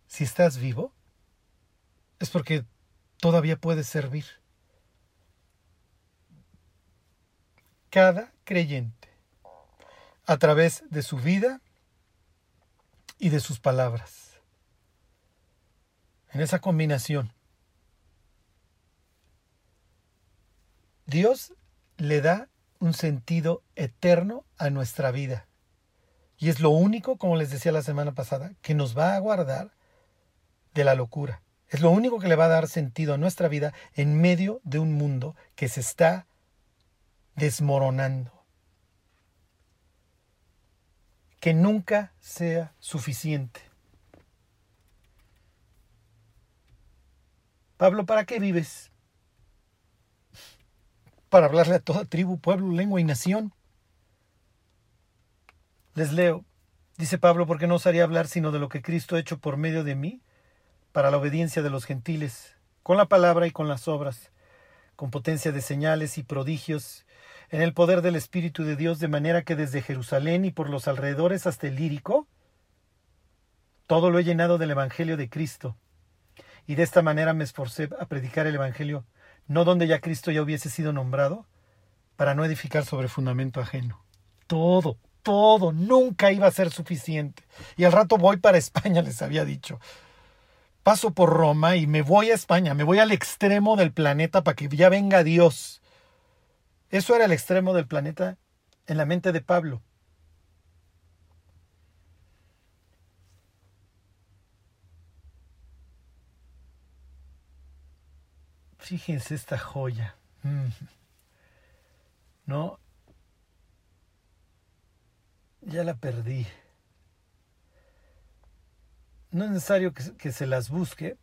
si estás vivo, es porque todavía puedes servir. Cada creyente, a través de su vida y de sus palabras. En esa combinación, Dios le da un sentido eterno a nuestra vida. Y es lo único, como les decía la semana pasada, que nos va a guardar de la locura. Es lo único que le va a dar sentido a nuestra vida en medio de un mundo que se está desmoronando. Que nunca sea suficiente. Pablo, ¿para qué vives? Para hablarle a toda tribu, pueblo, lengua y nación. Les leo, dice Pablo, porque no osaría hablar sino de lo que Cristo ha hecho por medio de mí, para la obediencia de los gentiles, con la palabra y con las obras, con potencia de señales y prodigios, en el poder del Espíritu de Dios, de manera que desde Jerusalén y por los alrededores hasta el lírico, todo lo he llenado del Evangelio de Cristo, y de esta manera me esforcé a predicar el Evangelio no donde ya Cristo ya hubiese sido nombrado, para no edificar sobre fundamento ajeno. Todo, todo, nunca iba a ser suficiente. Y al rato voy para España, [LAUGHS] les había dicho. Paso por Roma y me voy a España, me voy al extremo del planeta para que ya venga Dios. Eso era el extremo del planeta en la mente de Pablo. Fíjense esta joya. Mm. No. Ya la perdí. No es necesario que, que, se las busque.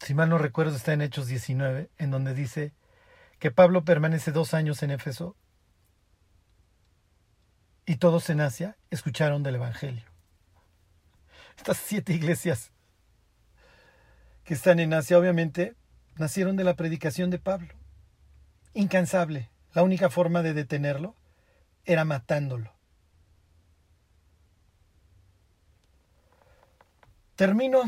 Si mal no recuerdo, está en Hechos 19, en donde dice que Pablo permanece dos años en Éfeso y todos en Asia escucharon del Evangelio. Estas siete iglesias que están en Asia, obviamente, nacieron de la predicación de Pablo. Incansable, la única forma de detenerlo era matándolo. Termino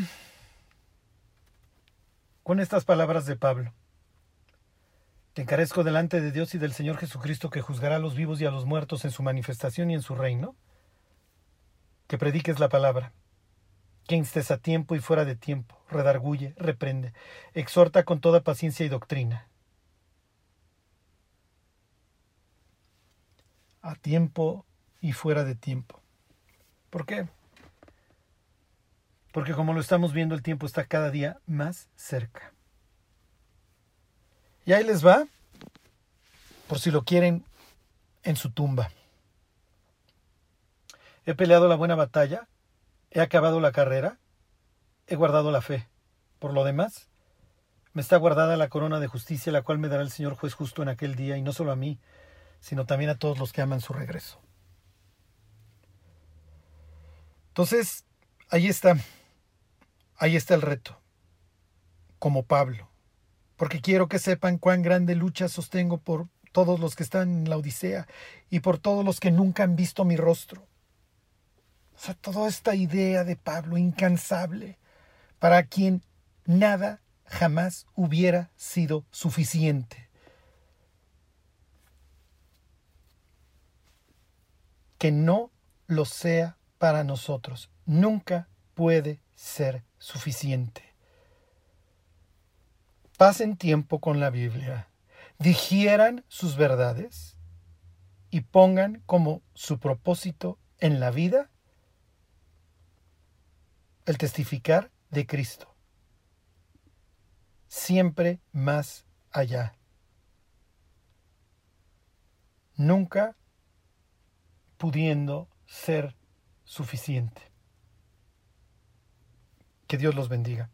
con estas palabras de Pablo. Te encarezco delante de Dios y del Señor Jesucristo que juzgará a los vivos y a los muertos en su manifestación y en su reino, que prediques la palabra que instes a tiempo y fuera de tiempo, redarguye, reprende, exhorta con toda paciencia y doctrina. A tiempo y fuera de tiempo. ¿Por qué? Porque como lo estamos viendo, el tiempo está cada día más cerca. Y ahí les va, por si lo quieren, en su tumba. He peleado la buena batalla, He acabado la carrera, he guardado la fe. Por lo demás, me está guardada la corona de justicia, la cual me dará el Señor juez justo en aquel día, y no solo a mí, sino también a todos los que aman su regreso. Entonces, ahí está, ahí está el reto, como Pablo, porque quiero que sepan cuán grande lucha sostengo por todos los que están en la Odisea y por todos los que nunca han visto mi rostro. O sea, toda esta idea de Pablo incansable, para quien nada jamás hubiera sido suficiente. Que no lo sea para nosotros. Nunca puede ser suficiente. Pasen tiempo con la Biblia digieran sus verdades y pongan como su propósito en la vida el testificar de Cristo. Siempre más allá. Nunca pudiendo ser suficiente. Que Dios los bendiga.